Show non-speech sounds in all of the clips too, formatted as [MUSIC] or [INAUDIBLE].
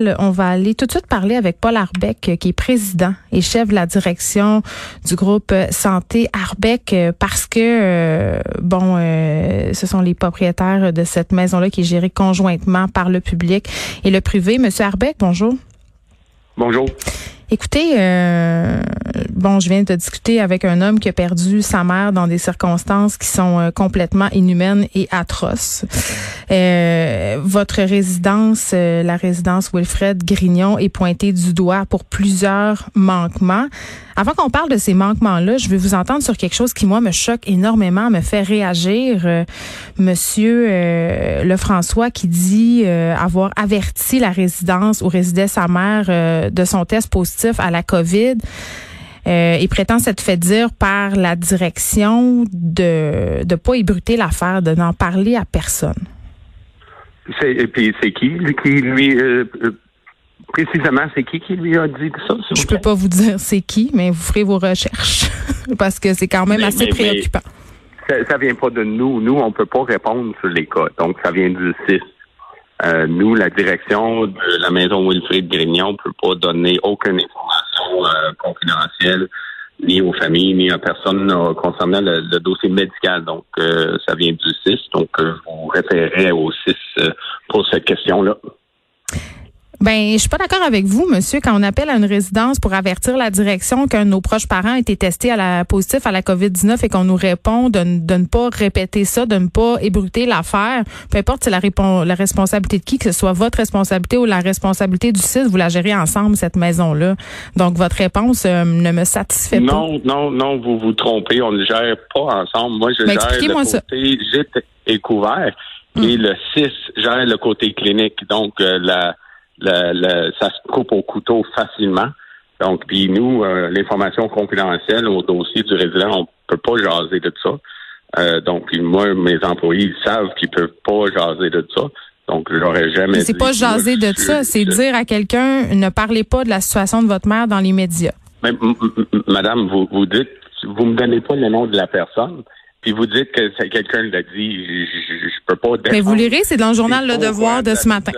On va aller tout de suite parler avec Paul Arbeck, qui est président et chef de la direction du groupe Santé Arbeck, parce que, euh, bon, euh, ce sont les propriétaires de cette maison-là qui est gérée conjointement par le public et le privé. Monsieur Arbeck, bonjour. Bonjour. Écoutez, euh, bon, je viens de discuter avec un homme qui a perdu sa mère dans des circonstances qui sont euh, complètement inhumaines et atroces. Euh, votre résidence, euh, la résidence Wilfred Grignon, est pointée du doigt pour plusieurs manquements. Avant qu'on parle de ces manquements-là, je vais vous entendre sur quelque chose qui, moi, me choque énormément, me fait réagir. Monsieur Lefrançois qui dit avoir averti la résidence où résidait sa mère de son test positif à la COVID. Euh, il prétend s'être fait dire par la direction de ne pas ébruter l'affaire, de n'en parler à personne. Et puis c'est qui qui lui euh, euh, précisément c'est qui qui lui a dit ça? Je peux pas vous dire c'est qui, mais vous ferez vos recherches [LAUGHS] parce que c'est quand même assez préoccupant. ça, ça vient pas de nous. Nous on peut pas répondre sur les cas. Donc ça vient du CIS. Euh, nous, la direction de la maison Wilfrid Grignon ne peut pas donner aucune information euh, confidentielle ni aux familles, ni à personne euh, concernant le, dossier médical. Donc, ça vient du CIS. Donc, je vous référerai au CIS pour cette question-là. Ben, je suis pas d'accord avec vous, monsieur, quand on appelle à une résidence pour avertir la direction qu'un de nos proches parents a été testé à la positif à la COVID-19 et qu'on nous répond de, ne pas répéter ça, de ne pas ébruter l'affaire. Peu importe c'est la, la responsabilité de qui, que ce soit votre responsabilité ou la responsabilité du CIS, vous la gérez ensemble, cette maison-là. Donc, votre réponse euh, ne me satisfait pas. Non, non, non, vous vous trompez. On ne gère pas ensemble. Moi, je ben, gère le côté gîte et couvert et hum. le CIS gère le côté clinique. Donc, euh, la ça se coupe au couteau facilement. Donc, puis nous, euh, l'information confidentielle au dossier du résident, on peut pas jaser de ça. Euh, donc, moi, mes employés ils savent qu'ils peuvent pas jaser de ça. Donc, j'aurais jamais. C'est pas jaser de ça, c'est dire à quelqu'un ne parlez pas de la situation de votre mère dans les médias. Mais, madame, vous, vous dites, vous me donnez pas le nom de la personne puis vous dites que quelqu'un l'a dit, je, je, peux pas. Mais vous lirez, c'est dans le journal Le Devoir de ce matin.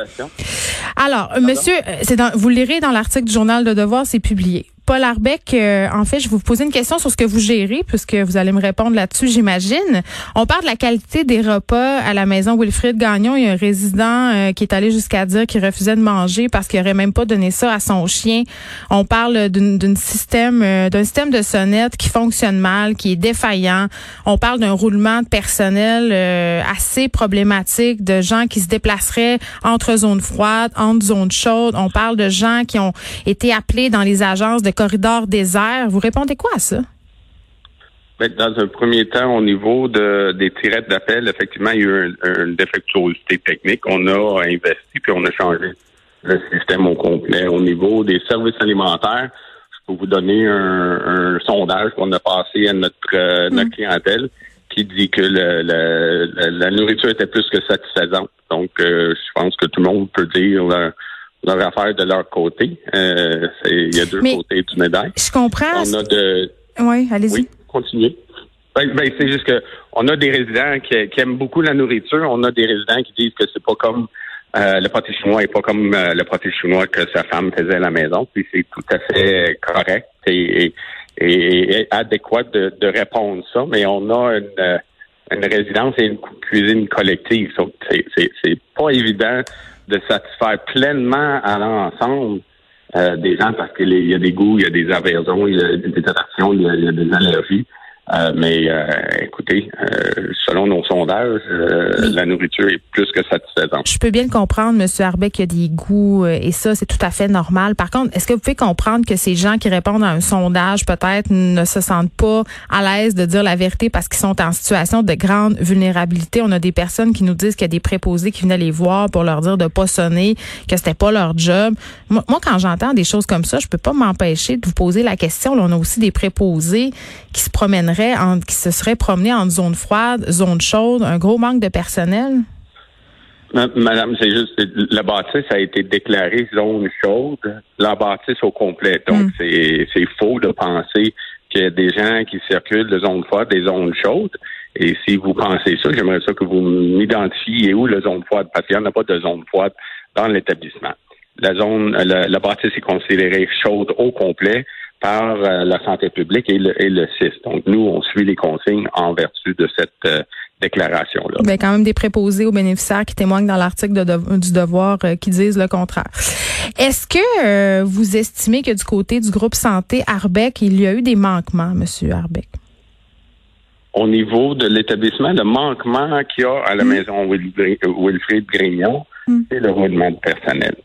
Alors, monsieur, euh, c'est dans, vous lirez dans l'article du journal Le Devoir, c'est publié. Paul Arbeck, euh, en fait, je vais vous poser une question sur ce que vous gérez, puisque vous allez me répondre là-dessus, j'imagine. On parle de la qualité des repas à la maison Wilfrid Gagnon. Il y a un résident euh, qui est allé jusqu'à dire qu'il refusait de manger parce qu'il aurait même pas donné ça à son chien. On parle d'un système, euh, d'un système de sonnette qui fonctionne mal, qui est défaillant. On parle d'un roulement de personnel assez problématique, de gens qui se déplaceraient entre zones froides, entre zones chaudes. On parle de gens qui ont été appelés dans les agences de corridor désert. Vous répondez quoi à ça? Ben, dans un premier temps, au niveau de, des tirettes d'appel, effectivement, il y a eu une défectuosité technique. On a investi puis on a changé le système au complet. Au niveau des services alimentaires, je peux vous donner un, sondage qu'on a passé à notre, euh, notre mm. clientèle qui dit que la nourriture était plus que satisfaisante. Donc, euh, je pense que tout le monde peut dire euh, leur affaire de leur côté. Euh, il y a deux côtés du médaille. Je comprends. On a de. Oui, allez-y. Oui, continuez. Ben, ben, c'est juste que on a des résidents qui, aiment beaucoup la nourriture. On a des résidents qui disent que c'est pas comme euh, le pâté chinois et pas comme euh, le pâté chinois que sa femme faisait à la maison. Puis c'est tout à fait correct et, et, adéquat de, de, répondre ça. Mais on a une, une résidence et une cuisine collective. C'est pas évident de satisfaire pleinement à l'ensemble euh, des gens parce qu'il y a des goûts, il y a des aversions, il y a des attractions, il y a des allergies. Euh, mais euh, écoutez, euh, selon nos sondages, la nourriture est plus que satisfaisante. Je peux bien le comprendre, Monsieur Arbeck, qu'il y a des goûts et ça, c'est tout à fait normal. Par contre, est-ce que vous pouvez comprendre que ces gens qui répondent à un sondage peut-être ne se sentent pas à l'aise de dire la vérité parce qu'ils sont en situation de grande vulnérabilité? On a des personnes qui nous disent qu'il y a des préposés qui venaient les voir pour leur dire de pas sonner, que c'était pas leur job. Moi, quand j'entends des choses comme ça, je peux pas m'empêcher de vous poser la question. Là, on a aussi des préposés qui se promèneraient qui se serait promené en zone froide, zone chaude, un gros manque de personnel? Madame, c'est juste, la bâtisse a été déclarée zone chaude, la bâtisse au complet. Donc, hmm. c'est faux de penser qu'il y a des gens qui circulent de zone froide, des zones chaudes. Et si vous pensez ça, j'aimerais ça que vous m'identifiez où la zone froide, parce qu'il n'y en a pas de zone froide dans l'établissement. la zone, la bâtisse est considérée chaude au complet par la santé publique et le, et le CIS. Donc, nous, on suit les consignes en vertu de cette déclaration-là. Il y a quand même des préposés aux bénéficiaires qui témoignent dans l'article du devoir qui disent le contraire. Est-ce que vous estimez que du côté du groupe santé Arbec, il y a eu des manquements, Monsieur Arbec? au niveau de l'établissement, le manquement qu'il y a à la mm. maison Wilfrid Grignon, mm. c'est le roulement de personnel.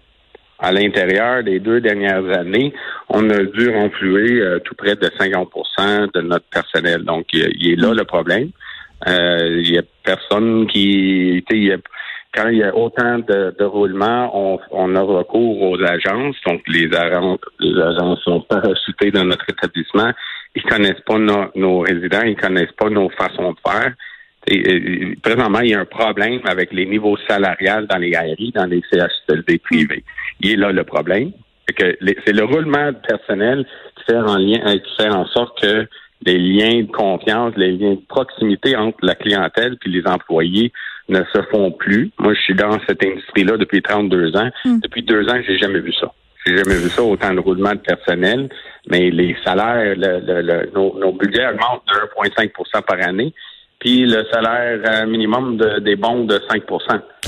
À l'intérieur des deux dernières années, on a dû renflouer euh, tout près de 50% de notre personnel. Donc, il, est là le problème. Euh, il y a personne qui... quand il y a autant de, de roulements, on, on, a recours aux agences. Donc, les agences, les agences sont parachutées dans notre établissement ils connaissent pas nos, résidents, ils connaissent pas nos façons de faire. Et, présentement, il y a un problème avec les niveaux salariales dans les ARI, dans les CHSLD privés. Il est là le problème. C'est le roulement personnel qui fait en lien, euh, qui fait en sorte que les liens de confiance, les liens de proximité entre la clientèle et les employés ne se font plus. Moi, je suis dans cette industrie-là depuis 32 ans. Hmm. Depuis deux ans, j'ai jamais vu ça. J'ai jamais vu ça, autant de roulement de personnel, mais les salaires, le, nos, budgets augmentent de 1,5% par année, puis le salaire euh, minimum des bons de 5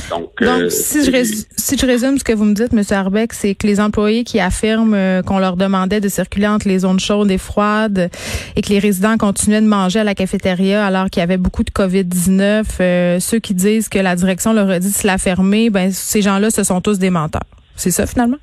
Donc, euh, si, je si je résume ce que vous me dites, M. Arbeck, c'est que les employés qui affirment euh, qu'on leur demandait de circuler entre les zones chaudes et froides et que les résidents continuaient de manger à la cafétéria alors qu'il y avait beaucoup de COVID-19, ceux qui disent que la direction leur a dit de se la fermer, ben ces gens-là, ce sont tous des menteurs. C'est ça, finalement?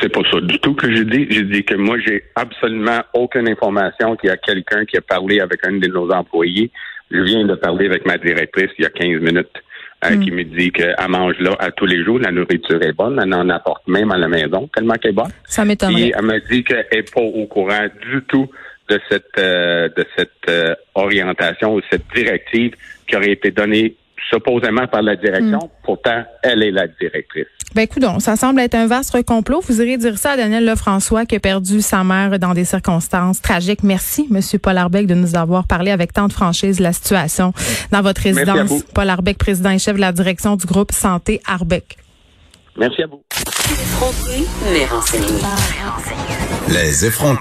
C'est pas ça du tout que j'ai dit. J'ai dit que moi, j'ai absolument aucune information qu'il y a quelqu'un qui a parlé avec un de nos employés. Je viens de parler avec ma directrice il y a 15 minutes. Euh, hmm. qui me dit qu'elle mange là à tous les jours, la nourriture est bonne, elle en apporte même à la maison, tellement qu'elle est bonne. Ça m'étonne. Et elle me dit qu'elle n'est pas au courant du tout de cette euh, de cette euh, orientation ou cette directive qui aurait été donnée supposément par la direction. Hmm. Pourtant, elle est la directrice. Ben écoute, ça semble être un vaste complot. Vous irez dire ça à Daniel Lefrançois qui a perdu sa mère dans des circonstances tragiques. Merci, Monsieur Paul Arbeck, de nous avoir parlé avec tant de franchise de la situation dans votre résidence. Paul Arbeck, président et chef de la direction du groupe Santé Arbeck. Merci à vous. Les effrontés.